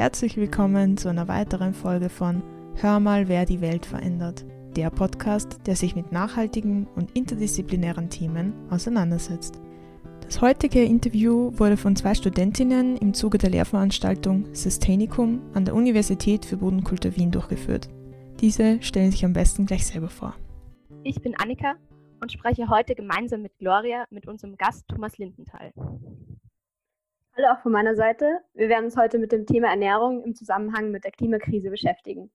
herzlich willkommen zu einer weiteren Folge von Hör mal, wer die Welt verändert. Der Podcast, der sich mit nachhaltigen und interdisziplinären Themen auseinandersetzt. Das heutige Interview wurde von zwei Studentinnen im Zuge der Lehrveranstaltung Systainicum an der Universität für Bodenkultur Wien durchgeführt. Diese stellen sich am besten gleich selber vor. Ich bin Annika und spreche heute gemeinsam mit Gloria mit unserem Gast Thomas Lindenthal. Hallo auch von meiner Seite. Wir werden uns heute mit dem Thema Ernährung im Zusammenhang mit der Klimakrise beschäftigen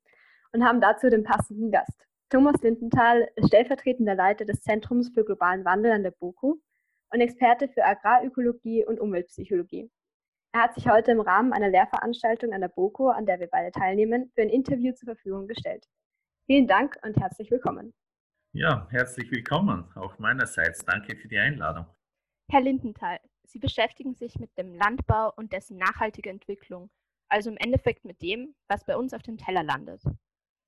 und haben dazu den passenden Gast. Thomas Lindenthal ist stellvertretender Leiter des Zentrums für globalen Wandel an der BOKU und Experte für Agrarökologie und Umweltpsychologie. Er hat sich heute im Rahmen einer Lehrveranstaltung an der BOKU, an der wir beide teilnehmen, für ein Interview zur Verfügung gestellt. Vielen Dank und herzlich willkommen. Ja, herzlich willkommen auch meinerseits. Danke für die Einladung. Herr Lindenthal, Sie beschäftigen sich mit dem Landbau und dessen nachhaltige Entwicklung, also im Endeffekt mit dem, was bei uns auf dem Teller landet.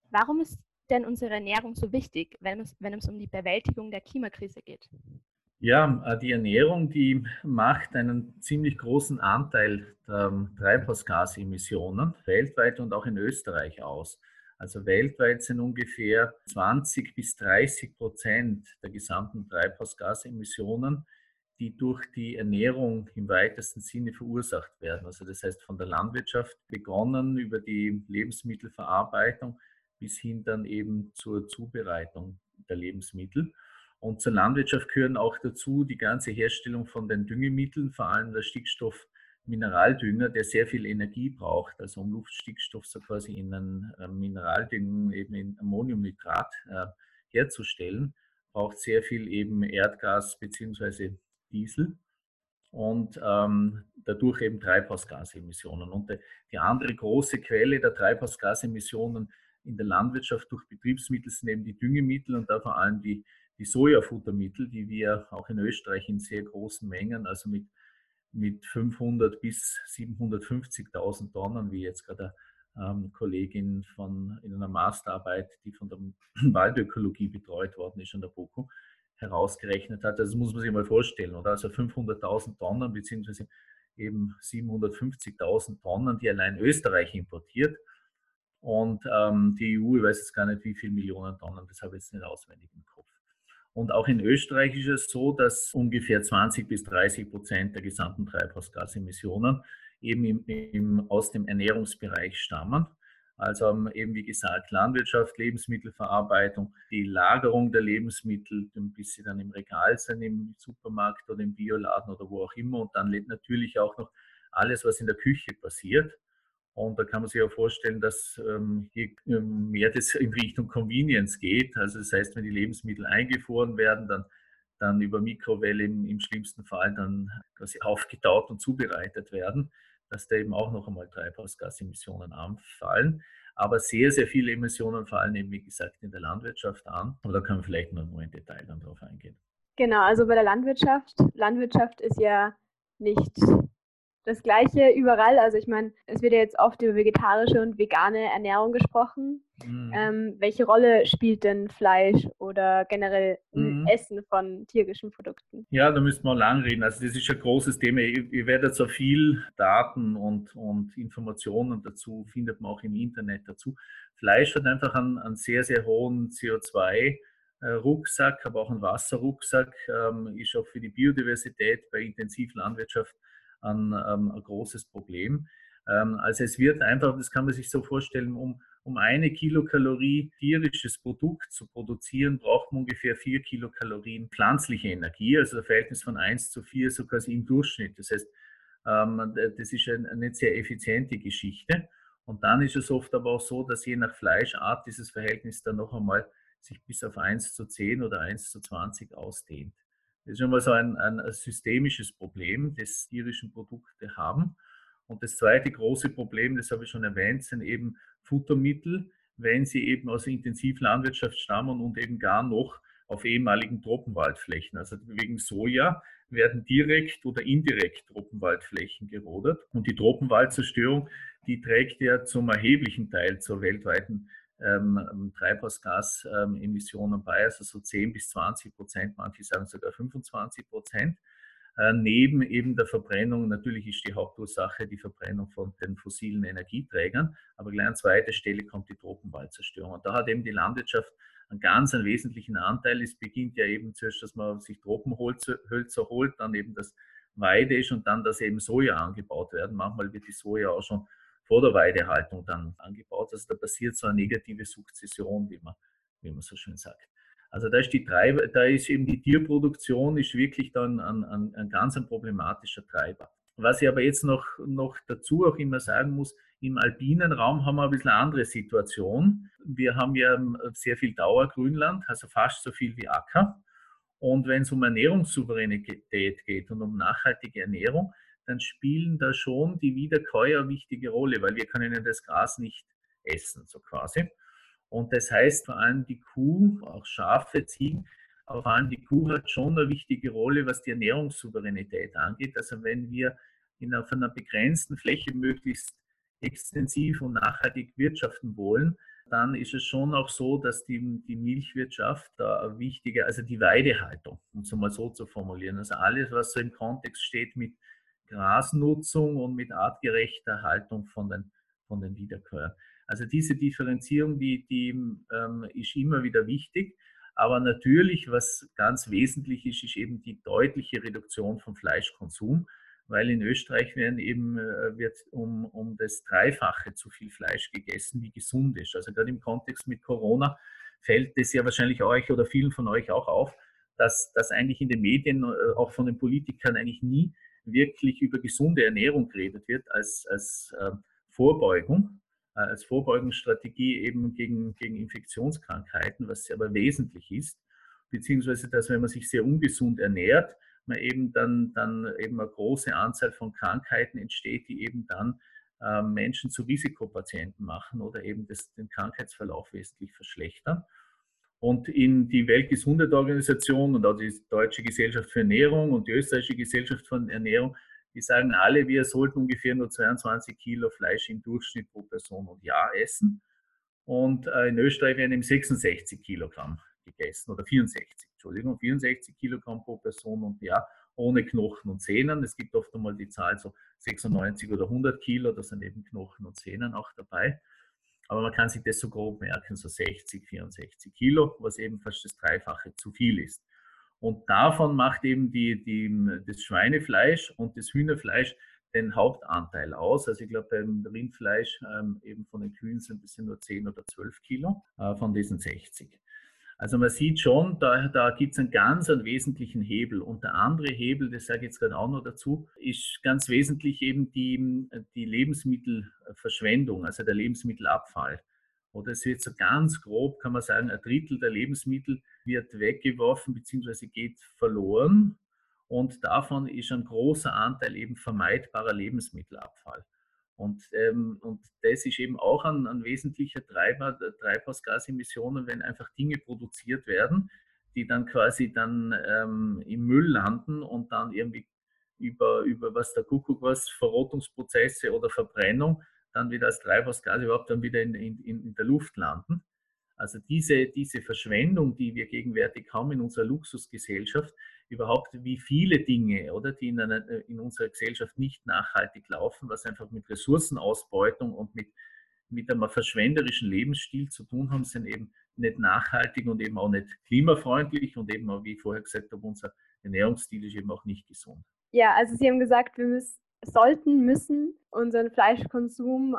Warum ist denn unsere Ernährung so wichtig, wenn es, wenn es um die Bewältigung der Klimakrise geht? Ja, äh, die Ernährung, die macht einen ziemlich großen Anteil der ähm, Treibhausgasemissionen weltweit und auch in Österreich aus. Also weltweit sind ungefähr 20 bis 30 Prozent der gesamten Treibhausgasemissionen, die durch die Ernährung im weitesten Sinne verursacht werden. Also das heißt von der Landwirtschaft begonnen über die Lebensmittelverarbeitung bis hin dann eben zur Zubereitung der Lebensmittel. Und zur Landwirtschaft gehören auch dazu die ganze Herstellung von den Düngemitteln, vor allem der Stickstoff Mineraldünger, der sehr viel Energie braucht, also um Luftstickstoff so quasi in einen äh, Mineraldünger, eben in Ammoniumnitrat äh, herzustellen, braucht sehr viel eben Erdgas bzw. Diesel und ähm, dadurch eben Treibhausgasemissionen. Und de, die andere große Quelle der Treibhausgasemissionen in der Landwirtschaft durch Betriebsmittel sind eben die Düngemittel und da vor allem die, die Sojafuttermittel, die wir auch in Österreich in sehr großen Mengen, also mit mit 500 bis 750.000 Tonnen, wie jetzt gerade ähm, Kollegin von, in einer Masterarbeit, die von der Waldökologie betreut worden ist an der BOKU, herausgerechnet hat. Also das muss man sich mal vorstellen, oder? Also 500.000 Tonnen beziehungsweise eben 750.000 Tonnen, die allein Österreich importiert. Und ähm, die EU, ich weiß jetzt gar nicht, wie viele Millionen Tonnen, das habe ich jetzt nicht auswendig im Kopf. Und auch in Österreich ist es so, dass ungefähr 20 bis 30 Prozent der gesamten Treibhausgasemissionen eben im, im, aus dem Ernährungsbereich stammen. Also eben wie gesagt Landwirtschaft, Lebensmittelverarbeitung, die Lagerung der Lebensmittel, bis sie dann im Regal sind, im Supermarkt oder im Bioladen oder wo auch immer. Und dann natürlich auch noch alles, was in der Küche passiert. Und da kann man sich auch vorstellen, dass ähm, hier ähm, mehr das in Richtung Convenience geht. Also das heißt, wenn die Lebensmittel eingefroren werden, dann, dann über Mikrowelle im, im schlimmsten Fall dann quasi aufgetaut und zubereitet werden, dass da eben auch noch einmal Treibhausgasemissionen anfallen. Aber sehr, sehr viele Emissionen fallen eben, wie gesagt, in der Landwirtschaft an. Aber da können wir vielleicht noch mal im Detail dann drauf eingehen. Genau, also bei der Landwirtschaft. Landwirtschaft ist ja nicht das Gleiche überall. Also ich meine, es wird ja jetzt oft über vegetarische und vegane Ernährung gesprochen. Mhm. Ähm, welche Rolle spielt denn Fleisch oder generell mhm. Essen von tierischen Produkten? Ja, da müssen wir lang reden. Also das ist ein großes Thema. Ihr, ihr werdet so viel Daten und, und Informationen dazu, findet man auch im Internet dazu. Fleisch hat einfach einen, einen sehr, sehr hohen CO2 Rucksack, aber auch einen Wasserrucksack, ähm, ist auch für die Biodiversität bei Intensivlandwirtschaft ein, ähm, ein großes Problem. Ähm, also es wird einfach, das kann man sich so vorstellen, um, um eine Kilokalorie tierisches Produkt zu produzieren, braucht man ungefähr vier Kilokalorien pflanzliche Energie, also ein Verhältnis von 1 zu 4, so quasi im Durchschnitt. Das heißt, ähm, das ist eine sehr effiziente Geschichte. Und dann ist es oft aber auch so, dass je nach Fleischart dieses Verhältnis dann noch einmal sich bis auf 1 zu 10 oder 1 zu 20 ausdehnt. Das ist schon so ein, ein systemisches Problem, das tierischen Produkte haben. Und das zweite große Problem, das habe ich schon erwähnt, sind eben Futtermittel, wenn sie eben aus Intensivlandwirtschaft stammen und eben gar noch auf ehemaligen Tropenwaldflächen. Also wegen Soja werden direkt oder indirekt Tropenwaldflächen gerodert. Und die Tropenwaldzerstörung, die trägt ja zum erheblichen Teil zur weltweiten ähm, ähm, Treibhausgasemissionen bei, also so 10 bis 20 Prozent, manche sagen sogar 25 Prozent. äh, neben eben der Verbrennung, natürlich ist die Hauptursache die Verbrennung von den fossilen Energieträgern, aber gleich an zweiter Stelle kommt die Tropenwaldzerstörung. Und da hat eben die Landwirtschaft einen ganz einen wesentlichen Anteil. Es beginnt ja eben zuerst, dass man sich Tropenhölzer holt, dann eben das Weide ist und dann, dass eben Soja angebaut werden. Manchmal wird die Soja auch schon vor der Weidehaltung dann angebaut. Also da passiert so eine negative Sukzession, wie man, wie man so schön sagt. Also da ist die Treiber, da ist eben die Tierproduktion ist wirklich dann ein, ein, ein ganz ein problematischer Treiber. Was ich aber jetzt noch, noch dazu auch immer sagen muss, im alpinen Raum haben wir ein bisschen eine andere Situation. Wir haben ja sehr viel Dauergrünland, also fast so viel wie Acker. Und wenn es um Ernährungssouveränität geht und um nachhaltige Ernährung, dann spielen da schon die Wiederkäuer eine wichtige Rolle, weil wir können ja das Gras nicht essen, so quasi. Und das heißt vor allem die Kuh, auch Schafe, Ziegen, aber vor allem die Kuh hat schon eine wichtige Rolle, was die Ernährungssouveränität angeht. Also wenn wir in auf einer begrenzten Fläche möglichst extensiv und nachhaltig wirtschaften wollen, dann ist es schon auch so, dass die, die Milchwirtschaft da wichtige, also die Weidehaltung, um es mal so zu formulieren, also alles, was so im Kontext steht mit Grasnutzung und mit artgerechter Haltung von den, von den Wiederkäuern. Also diese Differenzierung, die, die ähm, ist immer wieder wichtig. Aber natürlich, was ganz wesentlich ist, ist eben die deutliche Reduktion vom Fleischkonsum, weil in Österreich werden eben, äh, wird um, um das Dreifache zu viel Fleisch gegessen, wie gesund ist. Also gerade im Kontext mit Corona fällt es ja wahrscheinlich euch oder vielen von euch auch auf, dass, dass eigentlich in den Medien, äh, auch von den Politikern eigentlich nie wirklich über gesunde Ernährung geredet wird als, als äh, Vorbeugung, äh, als Vorbeugungsstrategie eben gegen, gegen Infektionskrankheiten, was aber wesentlich ist, beziehungsweise dass wenn man sich sehr ungesund ernährt, man eben dann, dann eben eine große Anzahl von Krankheiten entsteht, die eben dann äh, Menschen zu Risikopatienten machen oder eben das, den Krankheitsverlauf wesentlich verschlechtern. Und in die Weltgesundheitsorganisation und auch die Deutsche Gesellschaft für Ernährung und die Österreichische Gesellschaft für Ernährung die sagen alle, wir sollten ungefähr nur 22 Kilo Fleisch im Durchschnitt pro Person und Jahr essen. Und äh, in Österreich werden eben 66 Kilogramm gegessen oder 64, Entschuldigung, 64 Kilogramm pro Person und Jahr ohne Knochen und Zähnen. Es gibt oft einmal die Zahl so 96 oder 100 Kilo, da sind eben Knochen und Zähnen auch dabei. Aber man kann sich das so grob merken, so 60, 64 Kilo, was eben fast das Dreifache zu viel ist. Und davon macht eben die, die, das Schweinefleisch und das Hühnerfleisch den Hauptanteil aus. Also ich glaube, beim Rindfleisch ähm, eben von den Kühen sind es nur 10 oder 12 Kilo äh, von diesen 60. Also man sieht schon, da, da gibt es einen ganz einen wesentlichen Hebel. Und der andere Hebel, das sage ich jetzt gerade auch noch dazu, ist ganz wesentlich eben die, die Lebensmittelverschwendung, also der Lebensmittelabfall. Oder es wird so ganz grob, kann man sagen, ein Drittel der Lebensmittel wird weggeworfen bzw. geht verloren. Und davon ist ein großer Anteil eben vermeidbarer Lebensmittelabfall. Und, ähm, und das ist eben auch ein, ein wesentlicher Treiber der Treibhausgasemissionen, wenn einfach Dinge produziert werden, die dann quasi dann ähm, im Müll landen und dann irgendwie über, über was der Kuckuck was, Verrotungsprozesse oder Verbrennung dann wieder als Treibhausgas überhaupt dann wieder in, in, in der Luft landen. Also diese, diese Verschwendung, die wir gegenwärtig haben in unserer Luxusgesellschaft, überhaupt wie viele Dinge, oder, die in, einer, in unserer Gesellschaft nicht nachhaltig laufen, was einfach mit Ressourcenausbeutung und mit, mit einem verschwenderischen Lebensstil zu tun haben, sind eben nicht nachhaltig und eben auch nicht klimafreundlich und eben auch, wie ich vorher gesagt habe, unser Ernährungsstil ist eben auch nicht gesund. Ja, also Sie haben gesagt, wir müssen sollten, müssen unseren Fleischkonsum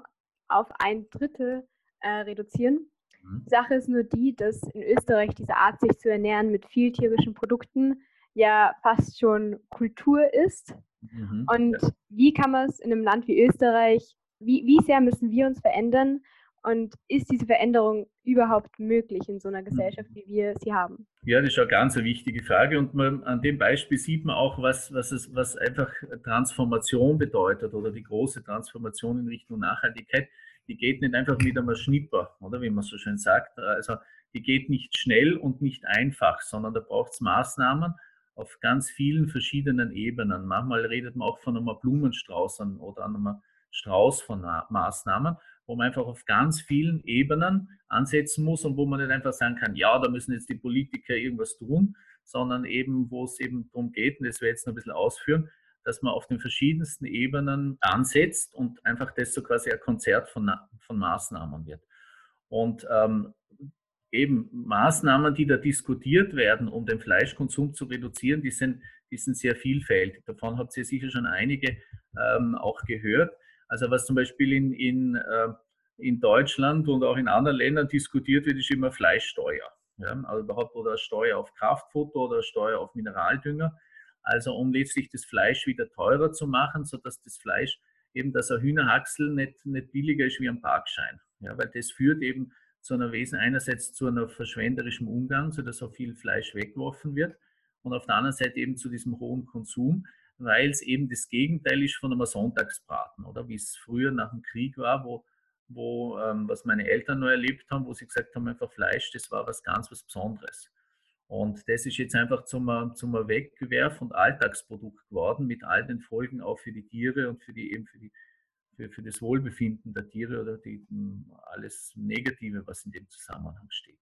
auf ein Drittel äh, reduzieren. Mhm. Die Sache ist nur die, dass in Österreich diese Art, sich zu ernähren mit viel tierischen Produkten, ja fast schon Kultur ist. Mhm. Und wie kann man es in einem Land wie Österreich, wie, wie sehr müssen wir uns verändern, und ist diese Veränderung überhaupt möglich in so einer Gesellschaft, wie wir sie haben? Ja, das ist eine ganz wichtige Frage. Und man, an dem Beispiel sieht man auch, was, was, es, was einfach Transformation bedeutet oder die große Transformation in Richtung Nachhaltigkeit. Die geht nicht einfach mit einem Schnipper, oder wie man so schön sagt. Also die geht nicht schnell und nicht einfach, sondern da braucht es Maßnahmen auf ganz vielen verschiedenen Ebenen. Manchmal redet man auch von einem Blumenstrauß oder einem Strauß von Maßnahmen wo man einfach auf ganz vielen Ebenen ansetzen muss und wo man nicht einfach sagen kann, ja, da müssen jetzt die Politiker irgendwas tun, sondern eben, wo es eben darum geht, und das werde ich jetzt noch ein bisschen ausführen, dass man auf den verschiedensten Ebenen ansetzt und einfach das so quasi ein Konzert von, von Maßnahmen wird. Und ähm, eben Maßnahmen, die da diskutiert werden, um den Fleischkonsum zu reduzieren, die sind, die sind sehr vielfältig. Davon habt ihr sicher schon einige ähm, auch gehört. Also was zum Beispiel in, in, äh, in Deutschland und auch in anderen Ländern diskutiert wird, ist immer Fleischsteuer. Ja? Also überhaupt oder Steuer auf Kraftfutter oder Steuer auf Mineraldünger. Also um letztlich das Fleisch wieder teurer zu machen, sodass das Fleisch eben, dass ein Hühnerhaxel nicht, nicht billiger ist wie ein Parkschein. Ja, weil das führt eben zu einer Wesen, einerseits zu einem verschwenderischen Umgang, sodass so viel Fleisch weggeworfen wird und auf der anderen Seite eben zu diesem hohen Konsum, weil es eben das Gegenteil ist von einem Sonntagsbraten, oder wie es früher nach dem Krieg war, wo, wo ähm, was meine Eltern noch erlebt haben, wo sie gesagt haben, einfach Fleisch, das war was ganz was Besonderes. Und das ist jetzt einfach zum, zum Wegwerf- und Alltagsprodukt geworden, mit all den Folgen auch für die Tiere und für die eben für die für, für das Wohlbefinden der Tiere oder die, alles Negative, was in dem Zusammenhang steht.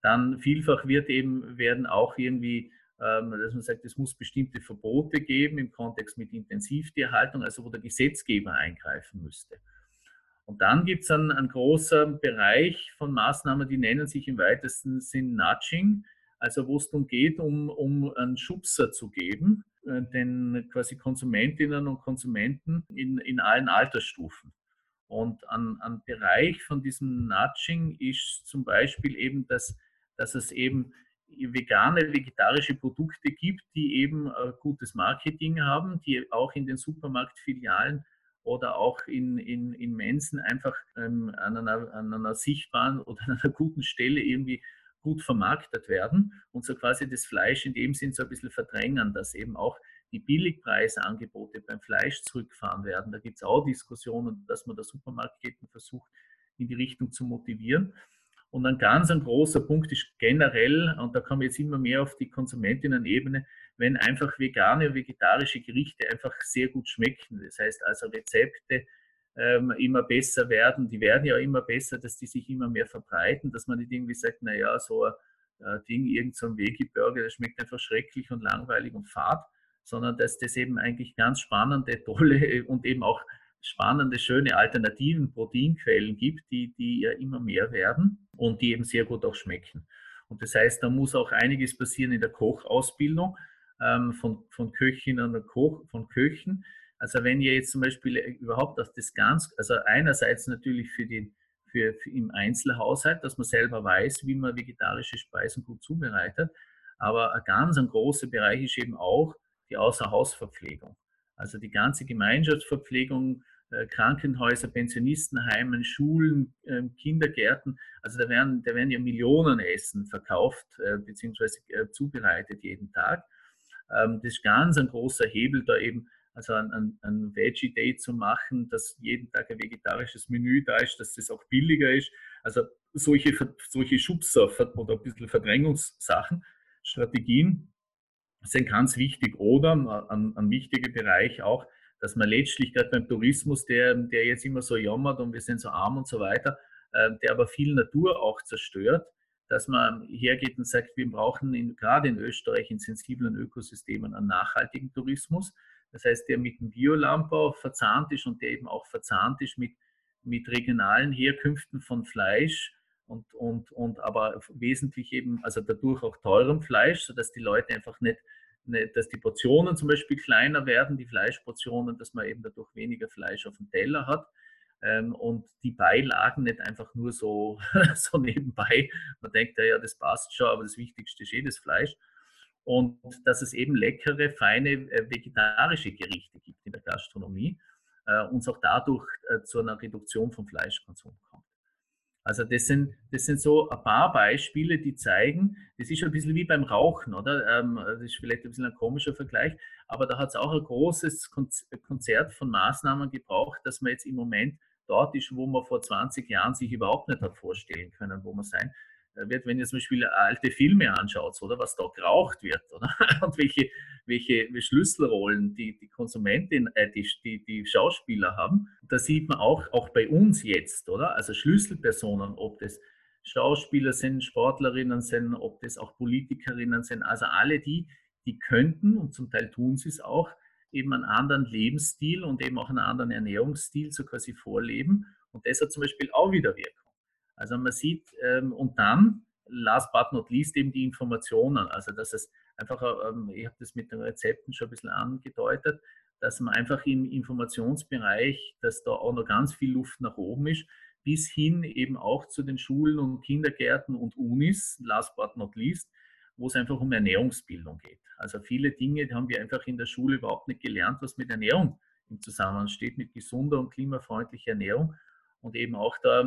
Dann vielfach wird eben, werden auch irgendwie, ähm, dass man sagt, es muss bestimmte Verbote geben im Kontext mit Intensivtierhaltung, also wo der Gesetzgeber eingreifen müsste. Und dann gibt es einen, einen großen Bereich von Maßnahmen, die nennen sich im weitesten Sinn Nudging also wo es darum geht, um, um einen Schubser zu geben, äh, den quasi Konsumentinnen und Konsumenten in, in allen Altersstufen. Und ein, ein Bereich von diesem Nudging ist zum Beispiel eben, dass, dass es eben vegane, vegetarische Produkte gibt, die eben gutes Marketing haben, die auch in den Supermarktfilialen oder auch in, in, in Mensen einfach ähm, an, einer, an einer sichtbaren oder an einer guten Stelle irgendwie gut vermarktet werden und so quasi das Fleisch in dem Sinn so ein bisschen verdrängen, dass eben auch die Billigpreisangebote beim Fleisch zurückfahren werden. Da gibt es auch Diskussionen, dass man der Supermarktketten versucht, in die Richtung zu motivieren. Und ein ganz ein großer Punkt ist generell, und da kommen wir jetzt immer mehr auf die Konsumentinnen-Ebene, wenn einfach vegane, vegetarische Gerichte einfach sehr gut schmecken. Das heißt also Rezepte, ähm, immer besser werden. Die werden ja immer besser, dass die sich immer mehr verbreiten, dass man nicht irgendwie sagt, naja, so ein äh, Ding, irgend so ein Veggie-Burger, das schmeckt einfach schrecklich und langweilig und fad, sondern dass das eben eigentlich ganz spannende, tolle und eben auch spannende, schöne alternativen Proteinquellen gibt, die, die ja immer mehr werden und die eben sehr gut auch schmecken. Und das heißt, da muss auch einiges passieren in der Kochausbildung ähm, von, von Köchinnen und Koch, von Köchen, also wenn ihr jetzt zum Beispiel äh, überhaupt auf das ganz, also einerseits natürlich für den für, für im Einzelhaushalt, dass man selber weiß, wie man vegetarische Speisen gut zubereitet, aber ein ganz ein großer Bereich ist eben auch die Außerhausverpflegung. Also die ganze Gemeinschaftsverpflegung, äh, Krankenhäuser, Pensionistenheimen, Schulen, äh, Kindergärten, also da werden, da werden ja Millionen Essen verkauft äh, bzw. Äh, zubereitet jeden Tag. Ähm, das ist ganz ein großer Hebel, da eben also ein, ein, Veggie Day zu machen, dass jeden Tag ein vegetarisches Menü da ist, dass das auch billiger ist. Also solche, solche Schubser oder ein bisschen Verdrängungssachen, Strategien sind ganz wichtig. Oder ein, ein wichtiger Bereich auch, dass man letztlich gerade beim Tourismus, der, der jetzt immer so jammert und wir sind so arm und so weiter, äh, der aber viel Natur auch zerstört, dass man hergeht und sagt, wir brauchen in, gerade in Österreich in sensiblen Ökosystemen einen nachhaltigen Tourismus. Das heißt, der mit dem Biolandbau verzahnt ist und der eben auch verzahnt ist mit, mit regionalen Herkünften von Fleisch und, und, und aber wesentlich eben, also dadurch auch teurem Fleisch, sodass die Leute einfach nicht, nicht, dass die Portionen zum Beispiel kleiner werden, die Fleischportionen, dass man eben dadurch weniger Fleisch auf dem Teller hat. Ähm, und die Beilagen nicht einfach nur so, so nebenbei. Man denkt, ja, ja, das passt schon, aber das Wichtigste ist eh das Fleisch und dass es eben leckere, feine äh, vegetarische Gerichte gibt in der Gastronomie äh, und es auch dadurch äh, zu einer Reduktion vom Fleischkonsum kommt. Also das sind, das sind so ein paar Beispiele, die zeigen, das ist ein bisschen wie beim Rauchen, oder? Ähm, das ist vielleicht ein bisschen ein komischer Vergleich, aber da hat es auch ein großes Konzert von Maßnahmen gebraucht, dass man jetzt im Moment dort ist, wo man vor 20 Jahren sich überhaupt nicht hat vorstellen können, wo man sein wird, wenn ihr zum Beispiel alte Filme anschaut, oder was da geraucht wird, oder? Und welche, welche Schlüsselrollen die, die Konsumentin, äh, die, die, die Schauspieler haben. Da sieht man auch, auch bei uns jetzt, oder? Also Schlüsselpersonen, ob das Schauspieler sind, Sportlerinnen sind, ob das auch Politikerinnen sind, also alle die, die könnten und zum Teil tun sie es auch, eben einen anderen Lebensstil und eben auch einen anderen Ernährungsstil so quasi vorleben. Und das hat zum Beispiel auch wieder Wirkung. Also man sieht, ähm, und dann, last but not least, eben die Informationen. Also dass es einfach, ähm, ich habe das mit den Rezepten schon ein bisschen angedeutet, dass man einfach im Informationsbereich, dass da auch noch ganz viel Luft nach oben ist, bis hin eben auch zu den Schulen und Kindergärten und Unis, last but not least, wo es einfach um Ernährungsbildung geht. Also viele Dinge haben wir einfach in der Schule überhaupt nicht gelernt, was mit Ernährung im Zusammenhang steht, mit gesunder und klimafreundlicher Ernährung und eben auch da,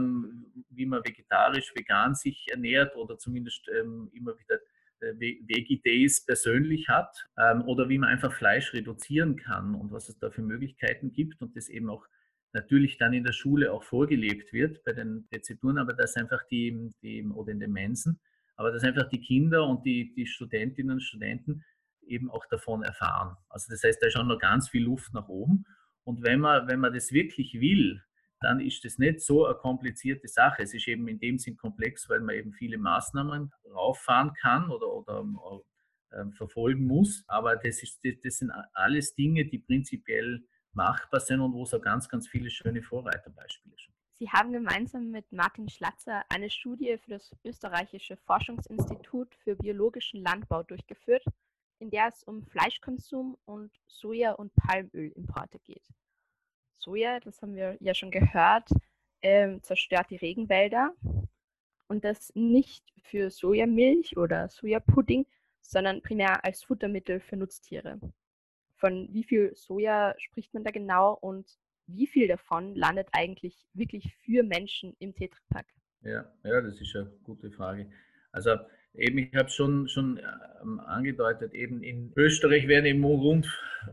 wie man vegetarisch, vegan sich ernährt oder zumindest ähm, immer wieder äh, Veggie-Days persönlich hat ähm, oder wie man einfach Fleisch reduzieren kann und was es da für Möglichkeiten gibt und das eben auch natürlich dann in der Schule auch vorgelebt wird bei den Rezepturen, aber dass einfach die, die oder in den Mensen, aber dass einfach die Kinder und die, die Studentinnen und Studenten eben auch davon erfahren. Also das heißt, da ist schon noch ganz viel Luft nach oben. Und wenn man, wenn man das wirklich will, dann ist das nicht so eine komplizierte Sache. Es ist eben in dem Sinn komplex, weil man eben viele Maßnahmen rauffahren kann oder, oder äh, verfolgen muss. Aber das, ist, das, das sind alles Dinge, die prinzipiell machbar sind und wo es auch ganz, ganz viele schöne Vorreiterbeispiele gibt. Sie haben gemeinsam mit Martin Schlatzer eine Studie für das österreichische Forschungsinstitut für biologischen Landbau durchgeführt, in der es um Fleischkonsum und Soja- und Palmölimporte geht. Soja, das haben wir ja schon gehört, äh, zerstört die Regenwälder und das nicht für Sojamilch oder Sojapudding, sondern primär als Futtermittel für Nutztiere. Von wie viel Soja spricht man da genau und wie viel davon landet eigentlich wirklich für Menschen im Tetrapack? Ja, ja, das ist eine gute Frage. Also eben, ich habe schon schon ähm, angedeutet, eben in Österreich werden eben rund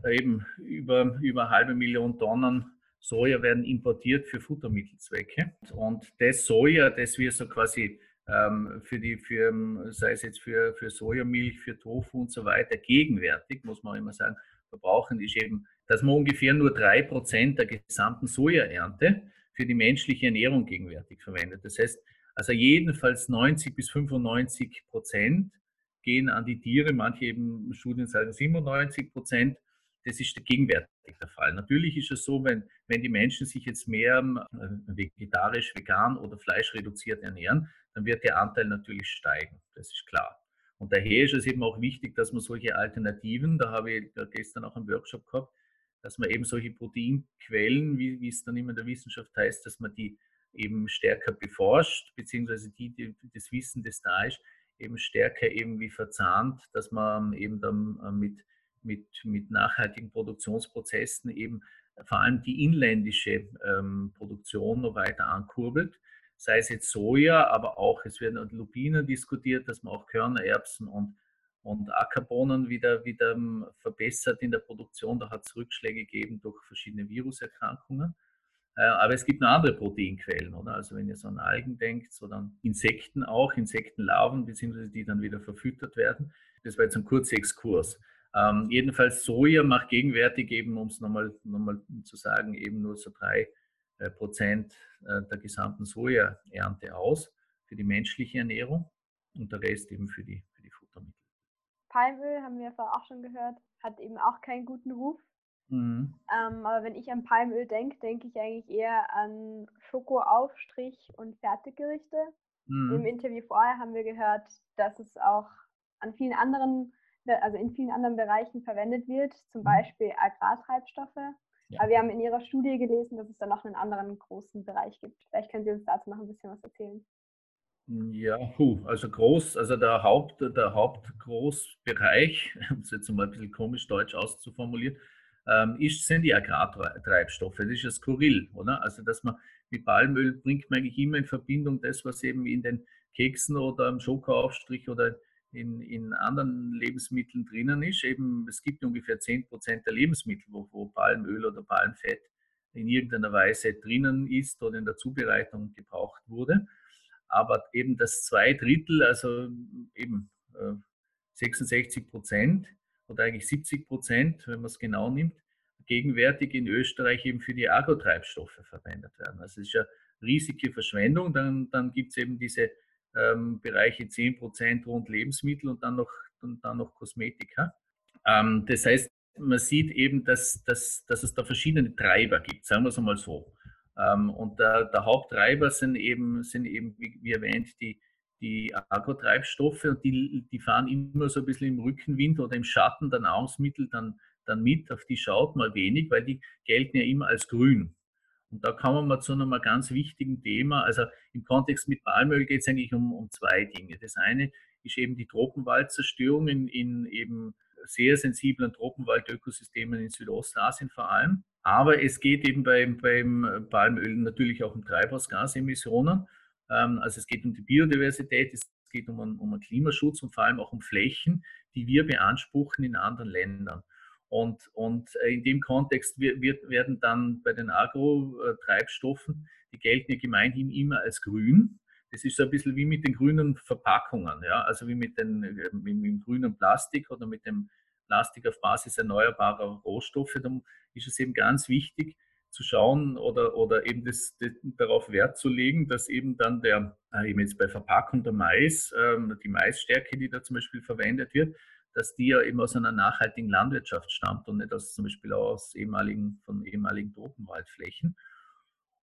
eben über über eine halbe Million Tonnen Soja werden importiert für Futtermittelzwecke. Und das Soja, das wir so quasi ähm, für die, für, sei es jetzt für, für Sojamilch, für Tofu und so weiter, gegenwärtig, muss man immer sagen, verbrauchen, ist eben, dass man ungefähr nur drei Prozent der gesamten Sojaernte für die menschliche Ernährung gegenwärtig verwendet. Das heißt, also jedenfalls 90 bis 95 Prozent gehen an die Tiere, manche eben Studien sagen 97 Prozent das ist gegenwärtig der Fall. Natürlich ist es so, wenn, wenn die Menschen sich jetzt mehr äh, vegetarisch, vegan oder fleischreduziert ernähren, dann wird der Anteil natürlich steigen. Das ist klar. Und daher ist es eben auch wichtig, dass man solche Alternativen, da habe ich gestern auch einen Workshop gehabt, dass man eben solche Proteinquellen, wie, wie es dann immer in der Wissenschaft heißt, dass man die eben stärker beforscht, beziehungsweise die, die das Wissen, das da ist, eben stärker irgendwie verzahnt, dass man eben dann äh, mit mit, mit nachhaltigen Produktionsprozessen eben vor allem die inländische ähm, Produktion noch weiter ankurbelt. Sei es jetzt Soja, aber auch, es werden Lupinen diskutiert, dass man auch Körner, Erbsen und, und Ackerbohnen wieder, wieder ähm, verbessert in der Produktion. Da hat es Rückschläge gegeben durch verschiedene Viruserkrankungen. Äh, aber es gibt noch andere Proteinquellen, oder? Also wenn ihr so an Algen denkt, so dann Insekten auch, Insektenlarven, beziehungsweise die dann wieder verfüttert werden. Das war jetzt ein kurzer Exkurs. Ähm, jedenfalls Soja macht gegenwärtig eben, um es nochmal, nochmal zu sagen, eben nur so drei äh, Prozent äh, der gesamten Sojaernte aus für die menschliche Ernährung und der Rest eben für die, für die Futtermittel. Palmöl, haben wir vorher auch schon gehört, hat eben auch keinen guten Ruf. Mhm. Ähm, aber wenn ich an Palmöl denke, denke ich eigentlich eher an Schokoaufstrich und Fertiggerichte. Mhm. Im Interview vorher haben wir gehört, dass es auch an vielen anderen also in vielen anderen Bereichen verwendet wird, zum mhm. Beispiel Agrartreibstoffe. Ja. Aber wir haben in Ihrer Studie gelesen, dass es da noch einen anderen großen Bereich gibt. Vielleicht können Sie uns dazu noch ein bisschen was erzählen. Ja, also groß, also der Haupt, der Hauptgroßbereich, um es jetzt mal ein bisschen komisch deutsch auszuformulieren, ähm, ist, sind die Agrartreibstoffe. Das ist ja skurril, oder? Also, dass man mit Palmöl bringt man eigentlich immer in Verbindung das, was eben in den Keksen oder am Schokoaufstrich oder in, in anderen Lebensmitteln drinnen ist. Eben, es gibt ungefähr 10 Prozent der Lebensmittel, wo, wo Palmöl oder Palmfett in irgendeiner Weise drinnen ist oder in der Zubereitung gebraucht wurde. Aber eben das zwei Drittel, also eben äh, 66 Prozent oder eigentlich 70 Prozent, wenn man es genau nimmt, gegenwärtig in Österreich eben für die Agrotreibstoffe verwendet werden. Also es ist ja riesige Verschwendung. Dann, dann gibt es eben diese ähm, Bereiche 10% rund Lebensmittel und dann noch, und dann noch Kosmetika. Ähm, das heißt, man sieht eben, dass, dass, dass es da verschiedene Treiber gibt, sagen wir es einmal so. Ähm, und der, der, Haupttreiber sind eben, sind eben wie, wie erwähnt, die, die Agrotreibstoffe und die, die fahren immer so ein bisschen im Rückenwind oder im Schatten der Nahrungsmittel dann, dann mit. Auf die schaut man wenig, weil die gelten ja immer als grün. Und da kommen wir zu einem ganz wichtigen Thema. Also im Kontext mit Palmöl geht es eigentlich um, um zwei Dinge. Das eine ist eben die Tropenwaldzerstörung in, in eben sehr sensiblen Tropenwaldökosystemen in Südostasien vor allem. Aber es geht eben beim, beim Palmöl natürlich auch um Treibhausgasemissionen. Ähm, also es geht um die Biodiversität, es geht um einen, um Klimaschutz und vor allem auch um Flächen, die wir beanspruchen in anderen Ländern. Und, und äh, in dem Kontext wird, werden dann bei den Agrotreibstoffen, die gelten ja gemeinhin immer als grün. Das ist so ein bisschen wie mit den grünen Verpackungen, ja? also wie mit, den, äh, mit dem grünen Plastik oder mit dem Plastik auf Basis erneuerbarer Rohstoffe. Da ist es eben ganz wichtig zu schauen oder, oder eben das, das, darauf Wert zu legen, dass eben dann der, äh, eben jetzt bei Verpackung der Mais, ähm, die Maisstärke, die da zum Beispiel verwendet wird, dass die ja eben aus einer nachhaltigen Landwirtschaft stammt und nicht aus zum Beispiel aus ehemaligen, von ehemaligen Tropenwaldflächen.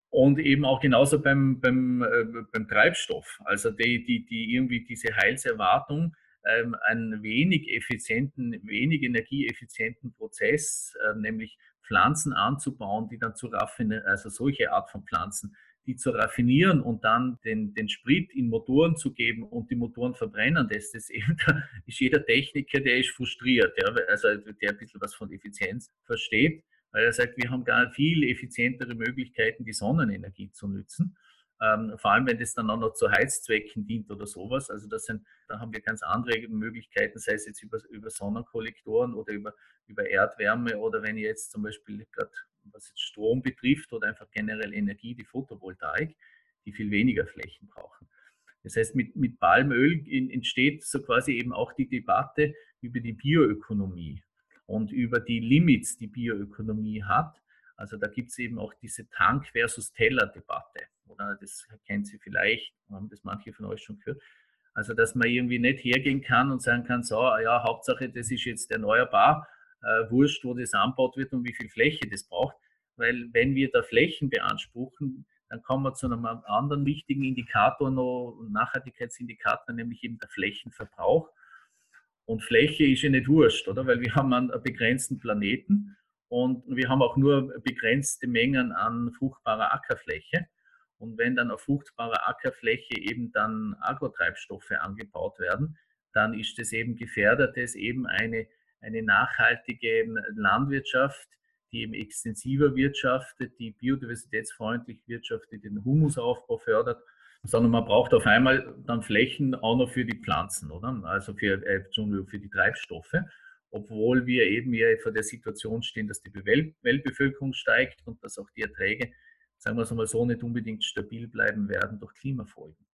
Und eben auch genauso beim, beim, äh, beim Treibstoff. Also die, die, die irgendwie diese Heilserwartung, ähm, einen wenig effizienten, wenig energieeffizienten Prozess, äh, nämlich Pflanzen anzubauen, die dann zu raffinieren, also solche Art von Pflanzen, die zu raffinieren und dann den, den Sprit in Motoren zu geben und die Motoren verbrennen, das ist eben, da ist jeder Techniker, der ist frustriert, ja, also der ein bisschen was von Effizienz versteht, weil er sagt, wir haben gar viel effizientere Möglichkeiten, die Sonnenenergie zu nutzen. Ähm, vor allem, wenn das dann auch noch zu Heizzwecken dient oder sowas. Also das sind, da haben wir ganz andere Möglichkeiten, sei es jetzt über, über Sonnenkollektoren oder über, über Erdwärme oder wenn ihr jetzt zum Beispiel gerade was jetzt Strom betrifft oder einfach generell Energie, die Photovoltaik, die viel weniger Flächen brauchen. Das heißt, mit, mit Palmöl entsteht so quasi eben auch die Debatte über die Bioökonomie und über die Limits, die Bioökonomie hat. Also da gibt es eben auch diese Tank versus Teller-Debatte. Oder das kennt Sie vielleicht, haben das manche von euch schon gehört. Also dass man irgendwie nicht hergehen kann und sagen kann, so, ja, Hauptsache, das ist jetzt erneuerbar äh, wurscht, wo das anbaut wird und wie viel Fläche das braucht. Weil wenn wir da Flächen beanspruchen, dann kommen wir zu einem anderen wichtigen Indikator noch, Nachhaltigkeitsindikator, nämlich eben der Flächenverbrauch. Und Fläche ist ja nicht wurscht, oder? Weil wir haben einen begrenzten Planeten und wir haben auch nur begrenzte Mengen an fruchtbarer Ackerfläche. Und wenn dann auf fruchtbarer Ackerfläche eben dann Agrotreibstoffe angebaut werden, dann ist es eben gefährdet, dass eben eine eine nachhaltige Landwirtschaft, die eben extensiver wirtschaftet, die biodiversitätsfreundlich wirtschaftet, den Humusaufbau fördert, sondern man braucht auf einmal dann Flächen auch noch für die Pflanzen, oder? Also für, äh, für die Treibstoffe, obwohl wir eben hier vor der Situation stehen, dass die Weltbevölkerung steigt und dass auch die Erträge, sagen wir es mal so, nicht unbedingt stabil bleiben werden durch Klimafolgen.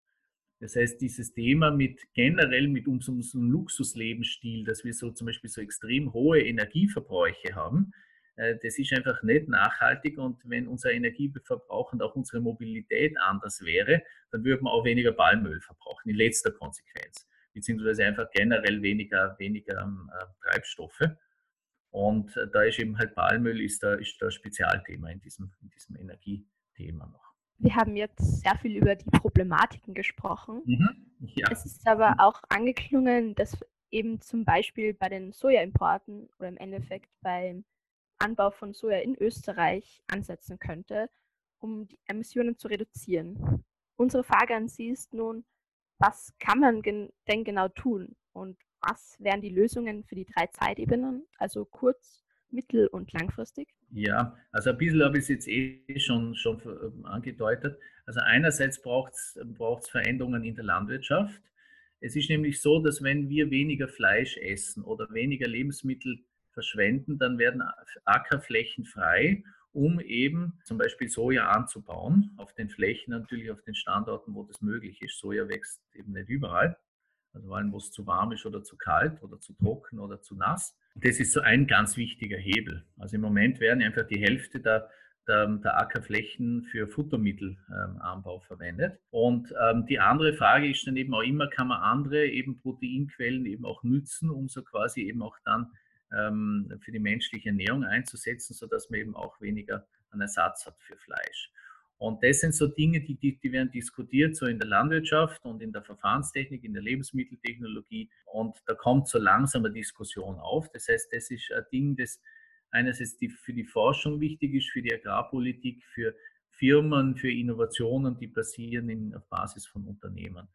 Das heißt, dieses Thema mit generell mit unserem Luxuslebensstil, dass wir so zum Beispiel so extrem hohe Energieverbräuche haben, äh, das ist einfach nicht nachhaltig und wenn unser Energieverbrauch und auch unsere Mobilität anders wäre, dann würden wir auch weniger Palmöl verbrauchen, in letzter Konsequenz, beziehungsweise einfach generell weniger, weniger ähm, äh, Treibstoffe. Und äh, da ist eben halt Palmöl ist da, ist da Spezialthema in diesem, in diesem Energiethema noch. Wir haben jetzt sehr viel über die Problematiken gesprochen. Mhm. Ja. Es ist aber auch angeklungen, dass eben zum Beispiel bei den Sojaimporten oder im Endeffekt beim Anbau von Soja in Österreich ansetzen könnte, um die Emissionen zu reduzieren. Unsere Frage an Sie ist nun, was kann man gen denn genau tun und was wären die Lösungen für die drei Zeitebenen, also kurz, mittel- und langfristig? Ja, also ein bisschen habe ich es jetzt eh schon, schon ähm, angedeutet. Also einerseits braucht es Veränderungen in der Landwirtschaft. Es ist nämlich so, dass wenn wir weniger Fleisch essen oder weniger Lebensmittel verschwenden, dann werden Ackerflächen frei, um eben zum Beispiel Soja anzubauen. Auf den Flächen natürlich, auf den Standorten, wo das möglich ist. Soja wächst eben nicht überall. Also vor allem, wo es zu warm ist oder zu kalt oder zu trocken oder zu nass. Das ist so ein ganz wichtiger Hebel. Also im Moment werden einfach die Hälfte der, der, der Ackerflächen für Futtermittelanbau ähm, verwendet. Und ähm, die andere Frage ist dann eben auch immer, kann man andere eben Proteinquellen eben auch nützen, um so quasi eben auch dann ähm, für die menschliche Ernährung einzusetzen, sodass man eben auch weniger einen Ersatz hat für Fleisch. Und das sind so Dinge, die, die, die, werden diskutiert, so in der Landwirtschaft und in der Verfahrenstechnik, in der Lebensmitteltechnologie. Und da kommt so langsam eine Diskussion auf. Das heißt, das ist ein Ding, das einerseits die, für die Forschung wichtig ist, für die Agrarpolitik, für Firmen, für Innovationen, die passieren in, auf Basis von Unternehmen.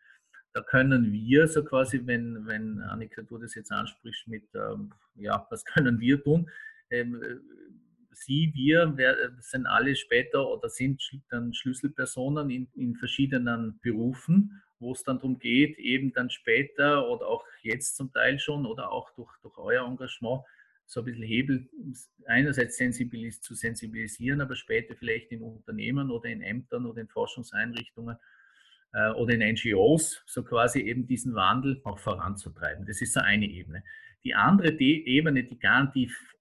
Da können wir so quasi, wenn, wenn Annika, du das jetzt ansprichst mit, ähm, ja, was können wir tun? Ähm, Sie, wir sind alle später oder sind dann Schlüsselpersonen in, in verschiedenen Berufen, wo es dann darum geht, eben dann später oder auch jetzt zum Teil schon oder auch durch, durch euer Engagement so ein bisschen Hebel einerseits sensibilis zu sensibilisieren, aber später vielleicht in Unternehmen oder in Ämtern oder in Forschungseinrichtungen äh, oder in NGOs so quasi eben diesen Wandel auch voranzutreiben. Das ist so eine Ebene. Die andere Ebene, die garantiv äh,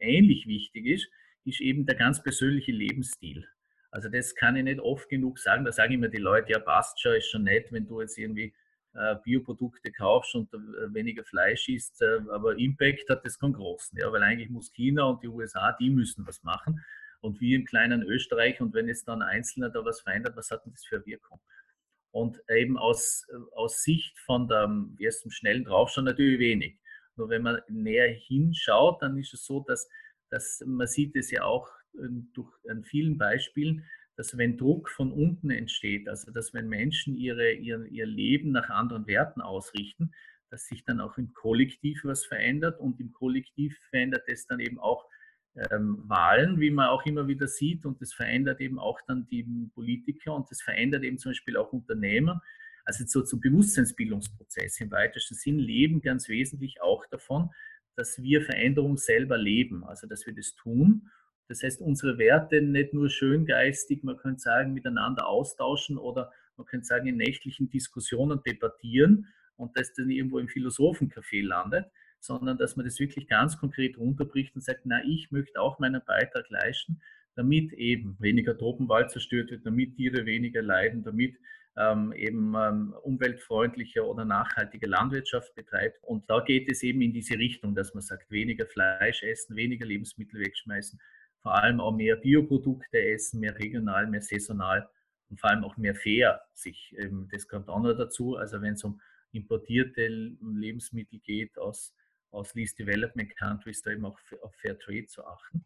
ähnlich wichtig ist, ist eben der ganz persönliche Lebensstil. Also das kann ich nicht oft genug sagen. Da sagen immer die Leute, ja passt schon, ist schon nett, wenn du jetzt irgendwie äh, Bioprodukte kaufst und äh, weniger Fleisch isst, äh, aber Impact hat das keinen großen, ja, weil eigentlich muss China und die USA, die müssen was machen und wir im kleinen Österreich und wenn jetzt dann Einzelner da was verändert, was hat denn das für Wirkung? Und eben aus, aus Sicht von dem ersten schnellen Draufschauen natürlich wenig. Nur wenn man näher hinschaut, dann ist es so, dass, dass man sieht es ja auch durch, an vielen Beispielen, dass wenn Druck von unten entsteht, also dass wenn Menschen ihre, ihr, ihr Leben nach anderen Werten ausrichten, dass sich dann auch im Kollektiv was verändert und im Kollektiv verändert es dann eben auch ähm, Wahlen, wie man auch immer wieder sieht und das verändert eben auch dann die Politiker und das verändert eben zum Beispiel auch Unternehmen, also so zum Bewusstseinsbildungsprozess im weitesten Sinn leben ganz wesentlich auch davon, dass wir Veränderung selber leben, also dass wir das tun. Das heißt, unsere Werte nicht nur schön geistig, man könnte sagen, miteinander austauschen oder man könnte sagen, in nächtlichen Diskussionen debattieren und das dann irgendwo im Philosophencafé landet, sondern dass man das wirklich ganz konkret runterbricht und sagt, na, ich möchte auch meinen Beitrag leisten, damit eben weniger Tropenwald zerstört wird, damit Tiere weniger leiden, damit ähm, eben ähm, umweltfreundliche oder nachhaltige Landwirtschaft betreibt. Und da geht es eben in diese Richtung, dass man sagt, weniger Fleisch essen, weniger Lebensmittel wegschmeißen, vor allem auch mehr Bioprodukte essen, mehr regional, mehr saisonal und vor allem auch mehr fair sich. Ähm, das kommt auch noch dazu. Also wenn es um importierte Lebensmittel geht aus, aus Least Development Countries, da eben auch auf Fair Trade zu achten.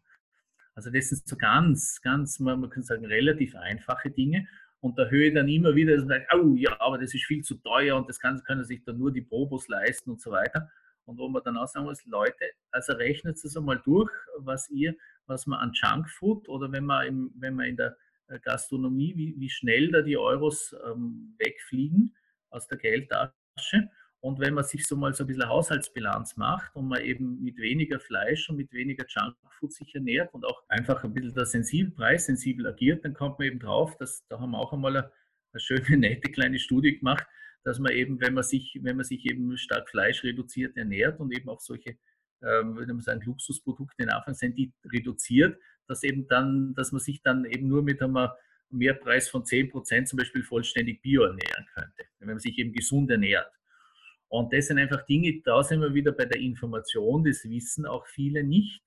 Also das sind so ganz, ganz, man kann sagen, relativ einfache Dinge und höre ich dann immer wieder, dass man sagt, oh ja, aber das ist viel zu teuer und das kann, können sich dann nur die Probos leisten und so weiter. Und wo man dann auch sagen muss, Leute, also rechnet es einmal durch, was ihr, was man an Junkfood oder wenn man, im, wenn man in der äh, Gastronomie, wie, wie schnell da die Euros ähm, wegfliegen aus der Geldtasche und wenn man sich so mal so ein bisschen Haushaltsbilanz macht und man eben mit weniger Fleisch und mit weniger Junkfood sich ernährt und auch einfach ein bisschen da sensibel, preissensibel agiert, dann kommt man eben drauf, dass da haben wir auch einmal eine, eine schöne, nette kleine Studie gemacht, dass man eben, wenn man sich, wenn man sich eben stark fleischreduziert ernährt und eben auch solche, ähm, würde man sagen, Luxusprodukte in Anführungszeichen, die reduziert, dass eben dann, dass man sich dann eben nur mit einem Mehrpreis von 10% zum Beispiel vollständig bio ernähren könnte, wenn man sich eben gesund ernährt. Und das sind einfach Dinge, da sind wir wieder bei der Information, das wissen auch viele nicht.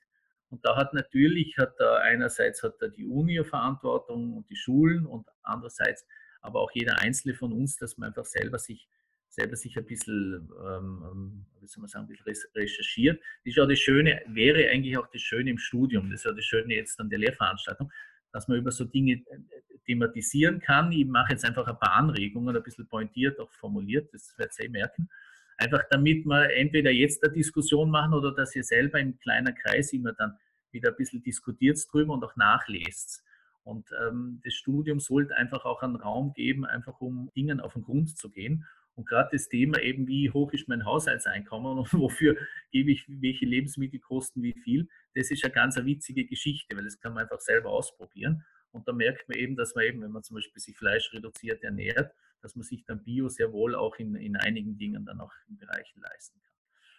Und da hat natürlich, hat da einerseits hat da die Uni Verantwortung und die Schulen und andererseits aber auch jeder Einzelne von uns, dass man einfach selber sich, selber sich ein bisschen, ähm, ähm wie soll man sagen, ein bisschen recherchiert. Das ist ja das Schöne, wäre eigentlich auch das Schöne im Studium, das ist ja das Schöne jetzt an der Lehrveranstaltung, dass man über so Dinge äh, thematisieren kann. Ich mache jetzt einfach ein paar Anregungen, ein bisschen pointiert auch formuliert, das werdet ihr eh merken. Einfach damit wir entweder jetzt eine Diskussion machen oder dass ihr selber im kleinen Kreis immer dann wieder ein bisschen diskutiert drüber und auch nachlest. Und ähm, das Studium sollte einfach auch einen Raum geben, einfach um Dingen auf den Grund zu gehen. Und gerade das Thema eben, wie hoch ist mein Haushaltseinkommen und wofür gebe ich welche Lebensmittel kosten wie viel, das ist eine ganz eine witzige Geschichte, weil das kann man einfach selber ausprobieren. Und da merkt man eben, dass man eben, wenn man zum Beispiel sich fleischreduziert ernährt, dass man sich dann Bio sehr wohl auch in, in einigen Dingen dann auch in Bereichen leisten kann.